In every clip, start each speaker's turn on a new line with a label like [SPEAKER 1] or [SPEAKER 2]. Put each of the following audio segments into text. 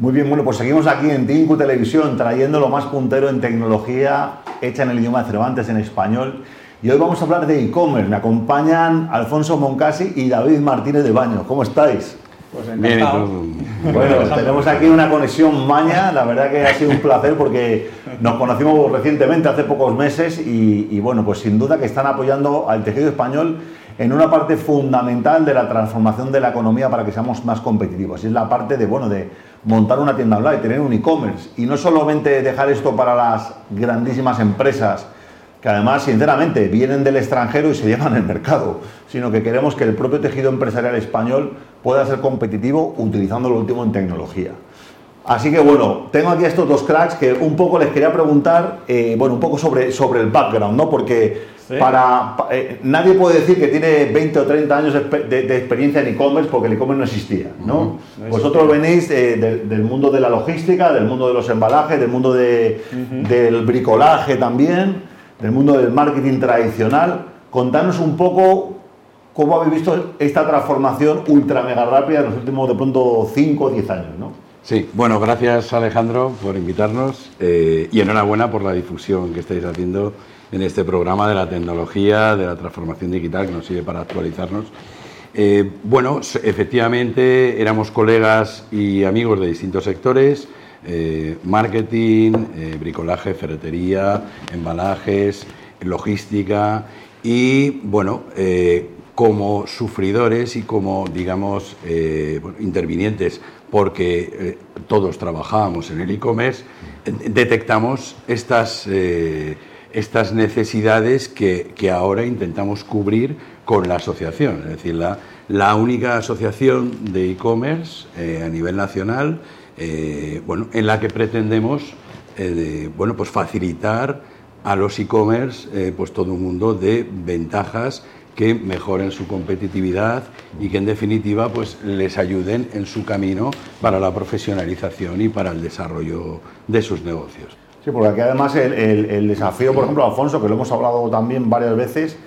[SPEAKER 1] Muy bien, bueno, pues seguimos aquí en Tinku Televisión trayendo lo más puntero en tecnología hecha en el idioma de Cervantes, en español. Y hoy vamos a hablar de e-commerce. Me acompañan Alfonso Moncasi y David Martínez de Baño. ¿Cómo estáis?
[SPEAKER 2] Pues encantado.
[SPEAKER 1] Bueno, tenemos aquí una conexión maña. La verdad que ha sido un placer porque nos conocimos recientemente, hace pocos meses, y, y bueno, pues sin duda que están apoyando al tejido español en una parte fundamental de la transformación de la economía para que seamos más competitivos. Y es la parte de, bueno, de montar una tienda online, tener un e-commerce. Y no solamente dejar esto para las grandísimas empresas, que además, sinceramente, vienen del extranjero y se llevan el mercado, sino que queremos que el propio tejido empresarial español pueda ser competitivo utilizando lo último en tecnología. Así que bueno, tengo aquí estos dos cracks que un poco les quería preguntar, eh, bueno, un poco sobre, sobre el background, ¿no? Porque para, eh, nadie puede decir que tiene 20 o 30 años de, experiencia en e-commerce porque el e-commerce no existía, ¿no? Vosotros venís eh, del mundo de la logística, del mundo de los embalajes, del mundo del bricolaje también, del mundo del marketing tradicional. Contanos un poco cómo habéis visto esta transformación ultra mega rápida en los últimos de pronto 5 o 10 años, ¿no?
[SPEAKER 2] Sí, bueno, gracias Alejandro por invitarnos eh, y enhorabuena por la difusión que estáis haciendo en este programa de la tecnología, de la transformación digital que nos sirve para actualizarnos. Eh, bueno, efectivamente éramos colegas y amigos de distintos sectores, eh, marketing, eh, bricolaje, ferretería, embalajes, logística y bueno, como sufridores y como digamos intervinientes porque todos trabajábamos en el e-commerce, detectamos estas estas necesidades que, ahora intentamos cubrir con la asociación. Es decir, la, la única asociación de e-commerce eh, a nivel nacional eh, bueno, en la que pretendemos eh, bueno, pues facilitar a los e-commerce pues todo un mundo de ventajas que mejoren su competitividad y que en definitiva pues les ayuden en su camino para la profesionalización y para el desarrollo de sus negocios.
[SPEAKER 1] Sí, porque aquí además el, desafío, por ejemplo, Alfonso, que lo hemos hablado también varias veces,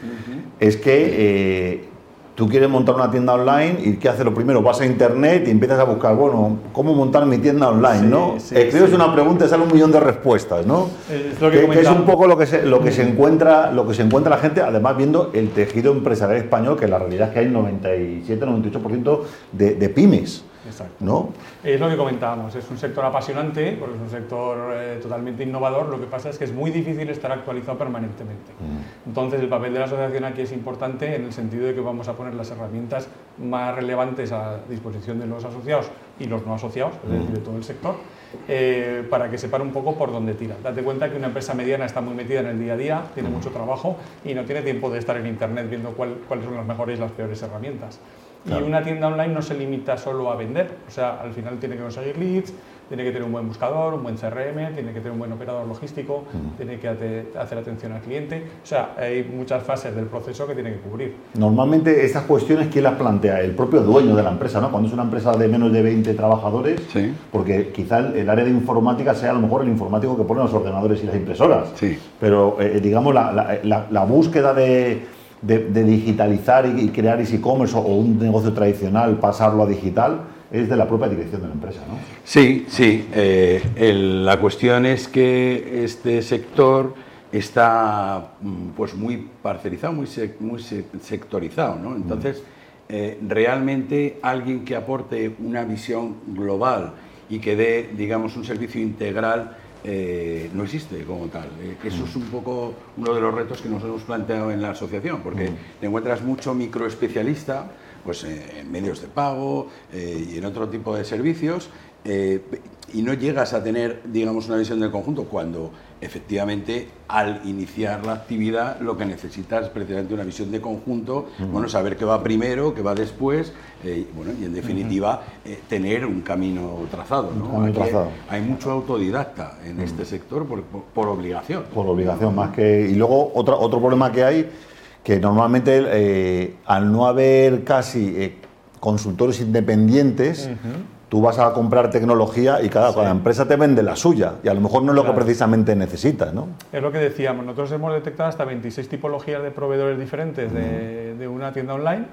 [SPEAKER 1] es que eh, tú quieres montar una tienda online y ¿qué haces lo primero? Vas a internet y empiezas a buscar, bueno, ¿cómo montar mi tienda online? ¿no? Escribes una pregunta y sale un millón de respuestas, ¿no? Es que, es un poco lo que, se, lo, que se encuentra, lo que se encuentra la gente, además viendo el tejido empresarial español, que la realidad es que hay 97-98% de, de pymes.
[SPEAKER 3] Exacto. ¿no? Es lo que comentábamos, es un sector apasionante, porque es un sector eh, totalmente innovador, lo que pasa es que es muy difícil estar actualizado permanentemente. Mm. Entonces el papel de la asociación aquí es importante en el sentido de que vamos a poner las herramientas más relevantes a disposición de los asociados y los no asociados, es decir, de todo el sector, eh, para que sepan un poco por dónde tira. Date cuenta que una empresa mediana está muy metida en el día a día, tiene mm. mucho trabajo y no tiene tiempo de estar en Internet viendo cuáles son las mejores y las peores herramientas. Y una tienda online no se limita solo a vender, o sea, al final tiene que conseguir leads, tiene que tener un buen buscador, un buen CRM, tiene que tener un buen operador logístico, tiene que hacer atención al cliente, o sea, hay muchas fases del proceso que tiene que cubrir.
[SPEAKER 1] Normalmente estas cuestiones, ¿quién las plantea? El propio dueño de la empresa, ¿no? Cuando es una empresa de menos de 20 trabajadores, sí. porque quizá el, área de informática sea a lo mejor el informático que pone los ordenadores y las impresoras, sí. pero eh, digamos la, la búsqueda de de, digitalizar y, crear e-commerce o, un negocio tradicional, pasarlo a digital, es de la propia dirección de la empresa, ¿no?
[SPEAKER 2] Sí, sí. Eh, la cuestión es que este sector está mm, pues muy parcelizado, muy, muy sectorizado, ¿no? Entonces, eh, realmente alguien que aporte una visión global y que dé, digamos, un servicio integral eh, no existe como tal. Eh, eso es un poco uno de los retos que nos hemos planteado en la asociación, porque mm. te encuentras mucho microespecialista pues, eh, en medios de pago y en otro tipo de servicios, y no llegas a tener, digamos, una visión del conjunto cuando efectivamente al iniciar la actividad lo que necesitas es precisamente una visión de conjunto, bueno, saber qué va primero, qué va después, eh, bueno, y en definitiva eh, tener un camino trazado. ¿no? Hay, mucho autodidacta en este sector por, obligación.
[SPEAKER 1] Por obligación, más que... Y luego otro, otro problema que hay, que normalmente eh, al no haber casi consultores independientes, Tú vas a comprar tecnología y cada, empresa te vende la suya y a lo mejor no es lo que precisamente necesitas, ¿no?
[SPEAKER 3] Es lo que decíamos, nosotros hemos detectado hasta 26 tipologías de proveedores diferentes de, una tienda online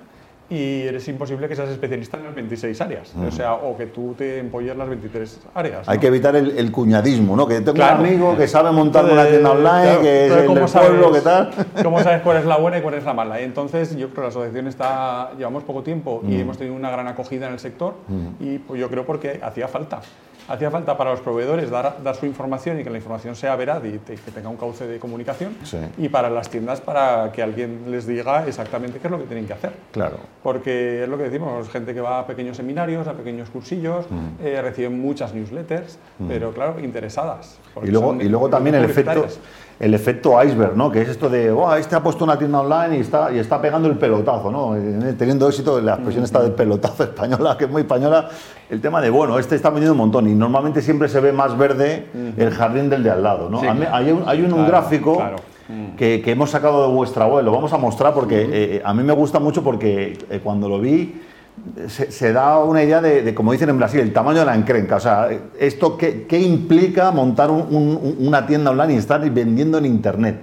[SPEAKER 3] y eres imposible que seas especialista en las 26 áreas. O sea, o que tú te empolles las 23 áreas.
[SPEAKER 1] Hay que evitar el, cuñadismo, ¿no? Que tengo un amigo que sabe montar una tienda online, que es el del pueblo, ¿qué tal?
[SPEAKER 3] ¿Cómo sabes cuál es la buena y cuál es la mala? Entonces, yo creo que la asociación está, llevamos poco tiempo y hemos tenido una gran acogida en el sector y pues yo creo porque hacía falta hacía falta para los proveedores dar, dar, su información y que la información sea veraz y que tenga un cauce de comunicación y para las tiendas para que alguien les diga exactamente qué es lo que tienen que hacer.
[SPEAKER 1] Claro.
[SPEAKER 3] Porque es lo que decimos, gente que va a pequeños seminarios, a pequeños cursillos, mm. eh, reciben muchas newsletters, mm. pero claro, interesadas.
[SPEAKER 1] Y luego, y luego también el efecto el efecto iceberg, ¿no? Que es esto de, oh, este ha puesto una tienda online y está, y está pegando el pelotazo, ¿no? Eh, teniendo éxito, la expresión está de pelotazo española, que es muy española, el tema de, bueno, este está vendiendo un montón y normalmente siempre se ve más verde el jardín del de al lado, ¿no? hay un, hay un, gráfico que, que, hemos sacado de vuestra web, lo vamos a mostrar porque eh, a mí me gusta mucho porque eh, cuando lo vi se, da una idea de, como dicen en Brasil, el tamaño de la encrenca. O sea, esto qué, qué implica montar una tienda online y estar vendiendo en Internet.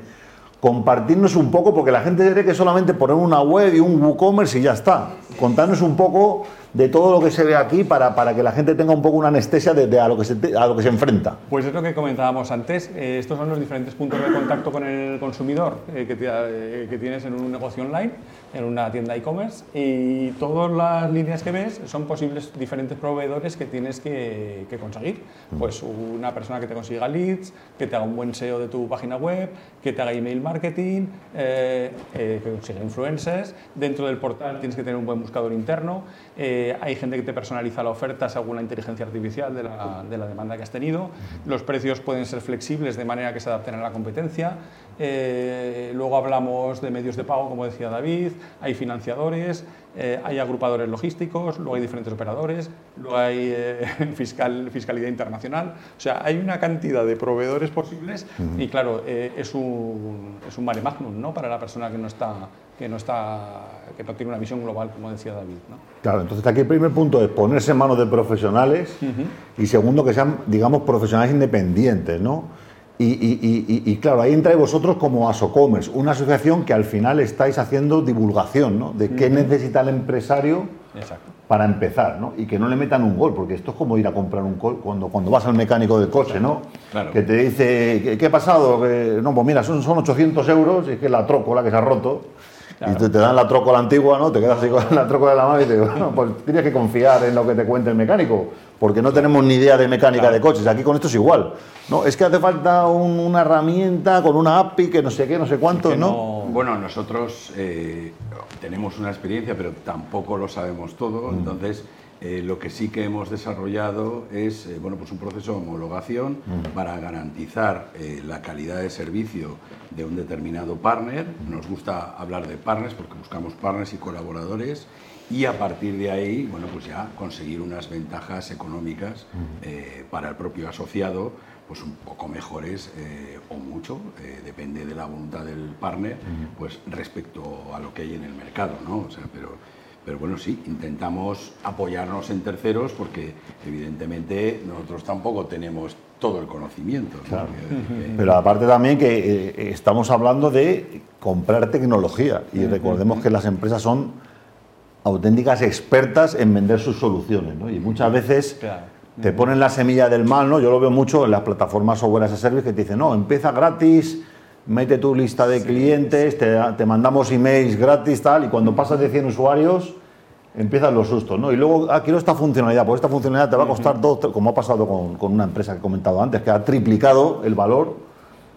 [SPEAKER 1] Compartirnos un poco, porque la gente cree que solamente poner una web y un WooCommerce y ya está. Contarnos un poco de todo lo que se ve aquí para, para que la gente tenga un poco una anestesia de, a, lo que se, a lo que se enfrenta.
[SPEAKER 3] Pues es lo que comentábamos antes. Eh, estos son los diferentes puntos de contacto con el consumidor eh, que, eh, que, tienes en un negocio online, en una tienda e-commerce, y todas las líneas que ves son posibles diferentes proveedores que tienes que, que conseguir. Mm. Pues una persona que te consiga leads, que te haga un buen SEO de tu página web, que te haga email marketing, que consiga influencers. Dentro del portal tienes que tener un buen buscador interno hay gente que te personaliza la oferta según la inteligencia artificial de la, de la, demanda que has tenido, los precios pueden ser flexibles de manera que se adapten a la competencia, eh, luego hablamos de medios de pago, como decía David, hay financiadores, eh, hay agrupadores logísticos, luego hay diferentes operadores, luego hay eh, fiscal, fiscalidad internacional, o sea, hay una cantidad de proveedores posibles y claro, es, un, es un mare magnum ¿no? para la persona que no está que no está que no tiene una visión global como decía David ¿no?
[SPEAKER 1] claro entonces aquí el primer punto es ponerse en manos de profesionales y segundo que sean digamos profesionales independientes no y, claro, ahí entráis vosotros como Asocommerce, una asociación que al final estáis haciendo divulgación ¿no? de qué necesita el empresario para empezar, ¿no? y que no le metan un gol, porque esto es como ir a comprar un gol cuando, cuando vas al mecánico del coche, ¿no? que te dice, ¿qué, ha pasado? no, pues mira, son, son 800 euros, y es que la trócola que se ha roto, y te, te, dan la trócola antigua, ¿no? Te quedas así con la trócola de la mano y te bueno, pues tienes que confiar en lo que te cuente el mecánico, porque no tenemos ni idea de mecánica de coches. Aquí con esto es igual. No, es que hace falta una herramienta con una API que no sé qué, no sé cuánto, ¿no?
[SPEAKER 2] Bueno, nosotros eh, tenemos una experiencia, pero tampoco lo sabemos todo, mm. entonces eh, lo que sí que hemos desarrollado es eh, bueno, pues un proceso de homologación para garantizar eh, la calidad de servicio de un determinado partner. Nos gusta hablar de partners porque buscamos partners y colaboradores y a partir de ahí bueno, pues ya conseguir unas ventajas económicas para el propio asociado pues un poco mejores o mucho, depende de la voluntad del partner, pues respecto a lo que hay en el mercado, ¿no? O sea, pero pero bueno, sí, intentamos apoyarnos en terceros porque evidentemente nosotros tampoco tenemos todo el conocimiento.
[SPEAKER 1] Pero aparte también que eh, estamos hablando de comprar tecnología y recordemos que las empresas son auténticas expertas en vender sus soluciones ¿no? y muchas veces te ponen la semilla del mal, ¿no? yo lo veo mucho en las plataformas software as a service que te dicen, no, empieza gratis, mete tu lista de clientes, te, mandamos emails gratis, tal, y cuando pasas de 100 usuarios, empiezan los sustos, ¿no? Y luego, ah, quiero esta funcionalidad, pues esta funcionalidad te va a costar dos, como ha pasado con, una empresa que he comentado antes, que ha triplicado el valor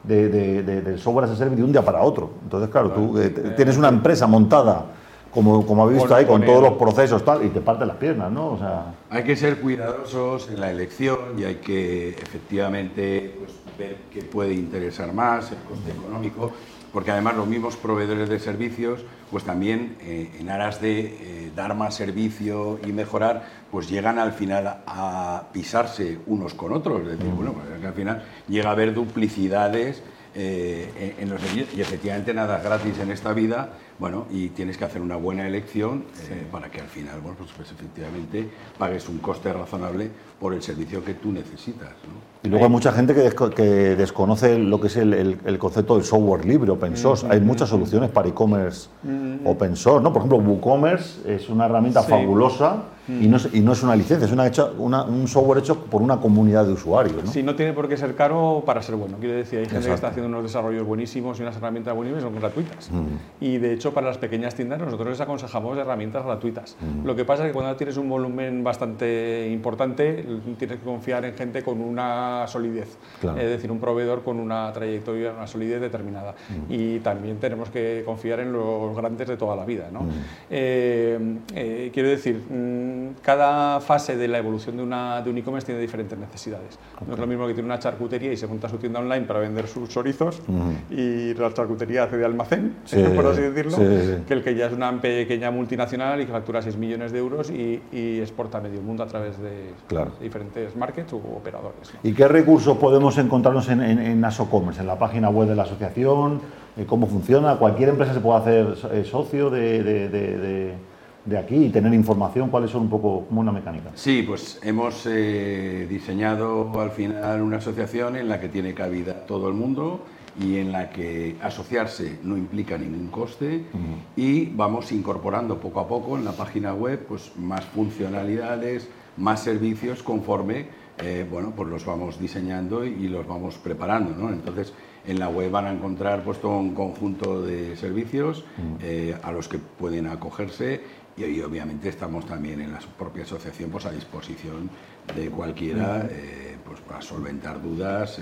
[SPEAKER 1] de, del software as a service de un día para otro. Entonces, claro, tú eh, tienes una empresa montada como, como habéis visto ahí, con todos los procesos tal, y te parte las piernas, ¿no? O sea...
[SPEAKER 2] Hay que ser cuidadosos en la elección y hay que efectivamente pues, ver qué puede interesar más, el coste económico, porque además los mismos proveedores de servicios, pues también eh, en aras de eh, dar más servicio y mejorar, pues llegan al final a pisarse unos con otros. Es decir, bueno, pues al final llega a haber duplicidades eh, en los y efectivamente nada es gratis en esta vida, bueno, y tienes que hacer una buena elección eh, para que al final, bueno, pues, pues, efectivamente pagues un coste razonable por el servicio que tú necesitas.
[SPEAKER 1] Y luego hay mucha gente que, que desconoce lo que es el, concepto del software libre, open source. Hay muchas soluciones para e-commerce open source, ¿no? Por ejemplo, WooCommerce es una herramienta fabulosa y, no es, y, no es, una licencia, es una hecha, una, un software hecho por una comunidad de usuarios. ¿no?
[SPEAKER 3] Sí, no tiene por qué ser caro para ser bueno. Quiero decir, hay gente que está haciendo unos desarrollos buenísimos y unas herramientas buenísimas son gratuitas. Y de hecho, para las pequeñas tiendas nosotros les aconsejamos herramientas gratuitas. Lo que pasa es que cuando tienes un volumen bastante importante, tienes que confiar en gente con una solidez. Es decir, un proveedor con una trayectoria, una solidez determinada. Y también tenemos que confiar en los grandes de toda la vida. ¿no? Eh, eh, quiero decir, mm, cada fase de la evolución de, una, de un e-commerce tiene diferentes necesidades. No es lo mismo que tiene una charcutería y se monta su tienda online para vender sus chorizos y la charcutería hace de almacén, por así decirlo, que el que ya es una pequeña multinacional y que factura 6 millones de euros y, exporta a medio mundo a través de diferentes markets u operadores.
[SPEAKER 1] ¿Y qué recursos podemos encontrarnos en, en, en Asocommerce, en la página web de la asociación? Eh, ¿Cómo funciona? ¿Cualquier empresa se puede hacer eh, socio de, aquí y tener información? ¿Cuáles son un poco como una mecánica?
[SPEAKER 2] Sí, pues hemos eh, diseñado al final una asociación en la que tiene cabida todo el mundo y en la que asociarse no implica ningún coste y vamos incorporando poco a poco en la página web pues más funcionalidades, más servicios conforme eh, bueno, pues los vamos diseñando y los vamos preparando. ¿no? Entonces, en la web van a encontrar pues, todo un conjunto de servicios eh, a los que pueden acogerse y, obviamente estamos también en la propia asociación pues, a disposición de cualquiera eh, pues, para solventar dudas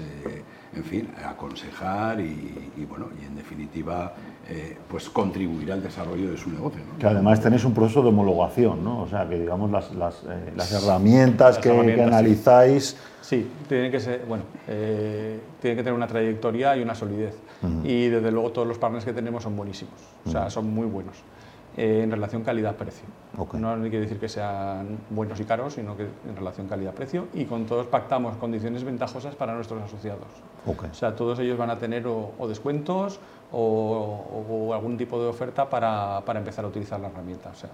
[SPEAKER 2] en fin, aconsejar y, bueno, y en definitiva, eh, pues contribuir al desarrollo de su negocio.
[SPEAKER 1] Que además tenéis un proceso de homologación, ¿no? O sea, que digamos las, las, eh, herramientas, que, analizáis...
[SPEAKER 3] Sí. tienen que ser, bueno, eh, tienen que tener una trayectoria y una solidez. Y desde luego todos los partners que tenemos son buenísimos, o sea, son muy buenos. Eh, en relación calidad-precio. No quiere decir que sean buenos y caros, sino que en relación calidad-precio y con todos pactamos condiciones ventajosas para nuestros asociados. O sea, todos ellos van a tener o, descuentos o, algún tipo de oferta para, para, empezar a utilizar la herramienta. O sea,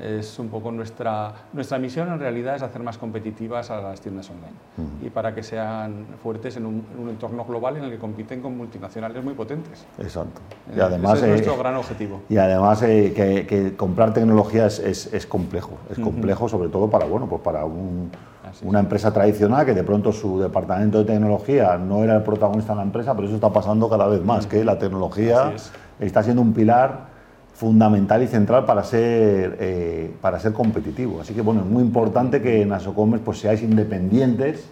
[SPEAKER 3] es un poco nuestra, nuestra misión en realidad es hacer más competitivas a las tiendas online. Y para que sean fuertes en un, entorno global en el que compiten con multinacionales muy potentes.
[SPEAKER 1] Exacto.
[SPEAKER 3] Y además, Ese es nuestro eh, gran objetivo.
[SPEAKER 1] Y además eh, que, comprar tecnología es, es, complejo, es complejo sobre todo para, bueno, pues para una empresa tradicional que de pronto su departamento de tecnología no era el protagonista de la empresa, pero eso está pasando cada vez más, que la tecnología está siendo un pilar fundamental y central para ser, eh, para ser competitivo. Así que bueno, es muy importante que en Asocommerce pues, seáis independientes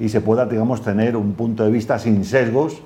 [SPEAKER 1] y se pueda, digamos, tener un punto de vista sin sesgos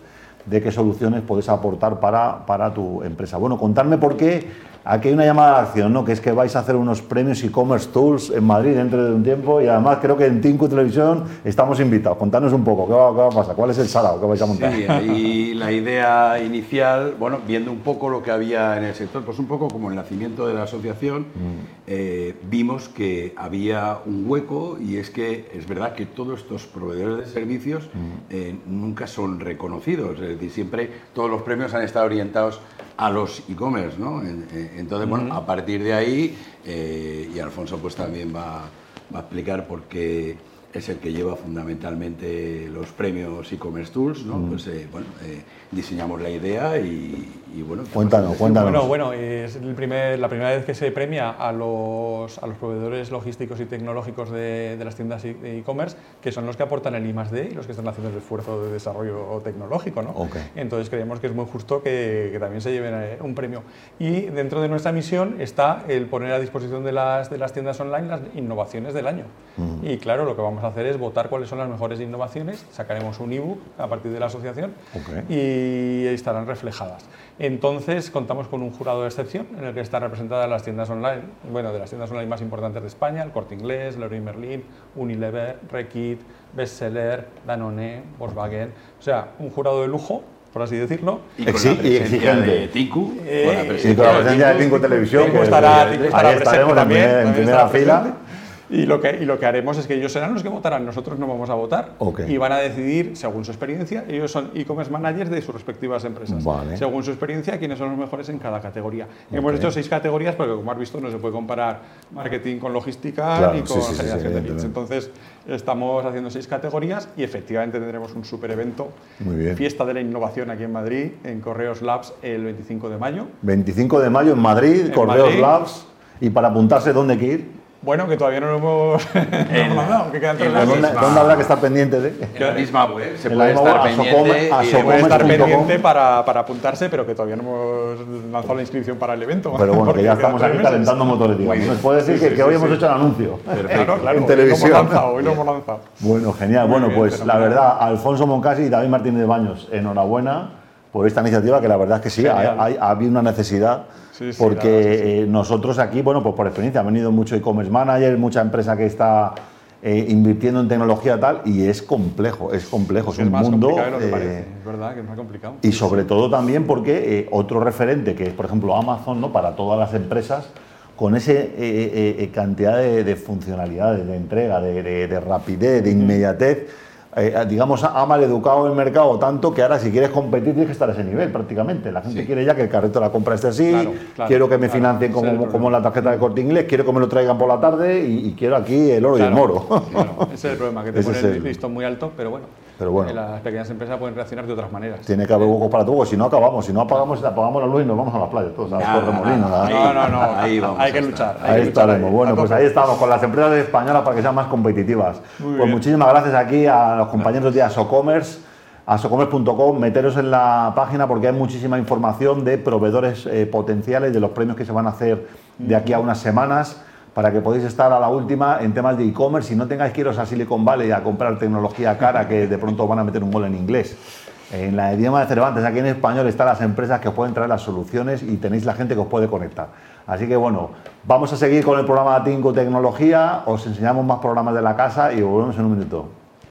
[SPEAKER 1] de qué soluciones puedes aportar para, para tu empresa. Bueno, contarme por qué Aquí hay una llamada de acción, ¿no? que es que vais a hacer unos premios e-commerce tools en Madrid dentro de un tiempo y además creo que en Tinku Televisión estamos invitados. Contanos un poco, ¿qué va, a pasar? ¿Cuál es el salado que vais a montar?
[SPEAKER 2] Sí, y la idea inicial, bueno, viendo un poco lo que había en el sector, pues un poco como el nacimiento de la asociación, mm. eh, vimos que había un hueco y es que es verdad que todos estos proveedores de servicios mm. eh, nunca son reconocidos, es decir, siempre todos los premios han estado orientados a los e-commerce, ¿no? Entonces, bueno, a partir de ahí, eh, y Alfonso pues también va, va, a explicar por qué es el que lleva fundamentalmente los premios e-commerce tools, ¿no? Pues eh, bueno, eh, diseñamos la idea y, bueno.
[SPEAKER 1] Cuéntanos, cuéntanos.
[SPEAKER 3] Bueno, bueno, es el primer, la primera vez que se premia a los, a los proveedores logísticos y tecnológicos de, de las tiendas de e-commerce, que son los que aportan el I +D y los que están haciendo el esfuerzo de desarrollo tecnológico, ¿no? Entonces creemos que es muy justo que, que, también se lleven eh, un premio. Y dentro de nuestra misión está el poner a disposición de las, de las tiendas online las innovaciones del año. Y claro, lo que vamos a hacer es votar cuáles son las mejores innovaciones, sacaremos un ebook a partir de la asociación y estarán reflejadas. Entonces contamos con un jurado de excepción en el que están representadas las tiendas online, bueno, de las tiendas online más importantes de España, el Corte Inglés, Leroy Merlin, Unilever, Rekit, Bestseller, Danone, Volkswagen, o sea, un jurado de lujo por así decirlo.
[SPEAKER 2] Y con la de Tinku,
[SPEAKER 1] eh, con la presencia, de Tinku Televisión,
[SPEAKER 3] Tinku estará,
[SPEAKER 1] ahí estaremos también, en primera fila.
[SPEAKER 3] Y lo, que, y lo que haremos es que ellos serán los que votarán, nosotros no vamos a votar. Y van a decidir, según su experiencia, ellos son e-commerce managers de sus respectivas empresas.
[SPEAKER 1] Vale.
[SPEAKER 3] Según su experiencia, quiénes son los mejores en cada categoría. Hemos hecho seis categorías porque, como has visto, no se puede comparar marketing con logística
[SPEAKER 1] Claro, sí,
[SPEAKER 3] con
[SPEAKER 1] sí, sí, sí,
[SPEAKER 3] generación de leads.
[SPEAKER 1] evidentemente.
[SPEAKER 3] Entonces, estamos haciendo seis categorías y efectivamente tendremos un super evento,
[SPEAKER 1] Muy bien.
[SPEAKER 3] Fiesta de la Innovación aquí en Madrid, en Correos Labs, el 25 de mayo.
[SPEAKER 1] 25 de mayo en Madrid,
[SPEAKER 3] En
[SPEAKER 1] Correos
[SPEAKER 3] Madrid.
[SPEAKER 1] Labs. Y para apuntarse, ¿dónde hay que ir?
[SPEAKER 3] Bueno, que todavía no lo hemos hemos mandado, que quedan tres
[SPEAKER 2] la
[SPEAKER 3] meses.
[SPEAKER 1] ¿Dónde,
[SPEAKER 2] misma-
[SPEAKER 1] dónde habrá que estar pendiente de?
[SPEAKER 2] En la misma web se puede estar pendiente.
[SPEAKER 1] Socome- a
[SPEAKER 2] y
[SPEAKER 3] Puede estar pendiente para, para apuntarse, pero que todavía no hemos lanzado la inscripción para el evento.
[SPEAKER 1] Pero bueno, que ya estamos aquí calentando motores, digamos. Nos puede decir
[SPEAKER 3] Sí,
[SPEAKER 1] que,
[SPEAKER 3] sí,
[SPEAKER 1] que hoy
[SPEAKER 3] sí,
[SPEAKER 1] hemos
[SPEAKER 3] sí.
[SPEAKER 1] hecho el anuncio.
[SPEAKER 3] Claro, claro,
[SPEAKER 1] en
[SPEAKER 3] hoy
[SPEAKER 1] televisión.
[SPEAKER 3] Lo hemos lanzado, hoy lo hemos lanzado.
[SPEAKER 1] Bueno, genial.
[SPEAKER 3] Muy
[SPEAKER 1] bueno,
[SPEAKER 3] bien,
[SPEAKER 1] pues la verdad, Alfonso Moncasi y David Martínez Baños, enhorabuena por esta iniciativa, que la verdad es que sí, ha habido una necesidad.
[SPEAKER 3] Sí, sí,
[SPEAKER 1] porque eh, nosotros aquí, bueno, pues por experiencia, han venido mucho e-commerce manager, mucha empresa que está eh, invirtiendo en tecnología tal, y es complejo, es complejo, es,
[SPEAKER 3] Es
[SPEAKER 1] un
[SPEAKER 3] más
[SPEAKER 1] mundo.
[SPEAKER 3] complicado de lo que
[SPEAKER 1] eh,
[SPEAKER 3] parece. Es verdad que es más complicado.
[SPEAKER 1] y sobre todo también porque otro referente, que es por ejemplo Amazon, ¿no? para todas las empresas, con esa cantidad de, de funcionalidades, de entrega, de, de- de rapidez, de inmediatez, eh, digamos, ha mal educado el mercado tanto que ahora si quieres competir tienes que estar a ese nivel prácticamente. La gente
[SPEAKER 2] Sí.
[SPEAKER 1] quiere ya que el carrito de la compra esté así,
[SPEAKER 3] Claro, claro,
[SPEAKER 1] quiero que me
[SPEAKER 3] claro.
[SPEAKER 1] financien como, como la tarjeta de corte inglés, quiero que me lo traigan por la tarde y, y quiero aquí el oro y el moro.
[SPEAKER 3] ese es el problema, que te
[SPEAKER 1] Ese
[SPEAKER 3] ponen
[SPEAKER 1] es el-
[SPEAKER 3] el listón muy alto, pero bueno,
[SPEAKER 1] Pero bueno.
[SPEAKER 3] las pequeñas empresas pueden reaccionar de otras maneras.
[SPEAKER 1] Tiene que haber huecos para todo, si no acabamos, si no apagamos, apagamos la luz y nos vamos a la playa, todos a
[SPEAKER 2] nada,
[SPEAKER 1] a-
[SPEAKER 3] No, no, no,
[SPEAKER 2] Ahí vamos
[SPEAKER 3] hay que
[SPEAKER 2] a
[SPEAKER 3] luchar. hay
[SPEAKER 1] Ahí
[SPEAKER 3] que luchar
[SPEAKER 1] estaremos.
[SPEAKER 3] ahí,
[SPEAKER 1] Bueno,
[SPEAKER 3] a
[SPEAKER 1] pues ahí estamos con las empresas españolas para que sean más competitivas.
[SPEAKER 3] Muy
[SPEAKER 1] pues
[SPEAKER 3] bien.
[SPEAKER 1] muchísimas gracias aquí a los compañeros de Asocommerce, asocommerce.com. Meteros en la página porque hay muchísima información de proveedores eh, potenciales, de los premios que se van a hacer de aquí a unas semanas para que podáis estar a la última en temas de e-commerce y no tengáis que iros a Silicon Valley a comprar tecnología cara que de pronto van a meter un gol en inglés. En la idioma de Cervantes, aquí en español, están las empresas que os pueden traer las soluciones y tenéis la gente que os puede conectar. Así que bueno, vamos a seguir con el programa Tingo Tecnología, os enseñamos más programas de la casa y volvemos en un minuto.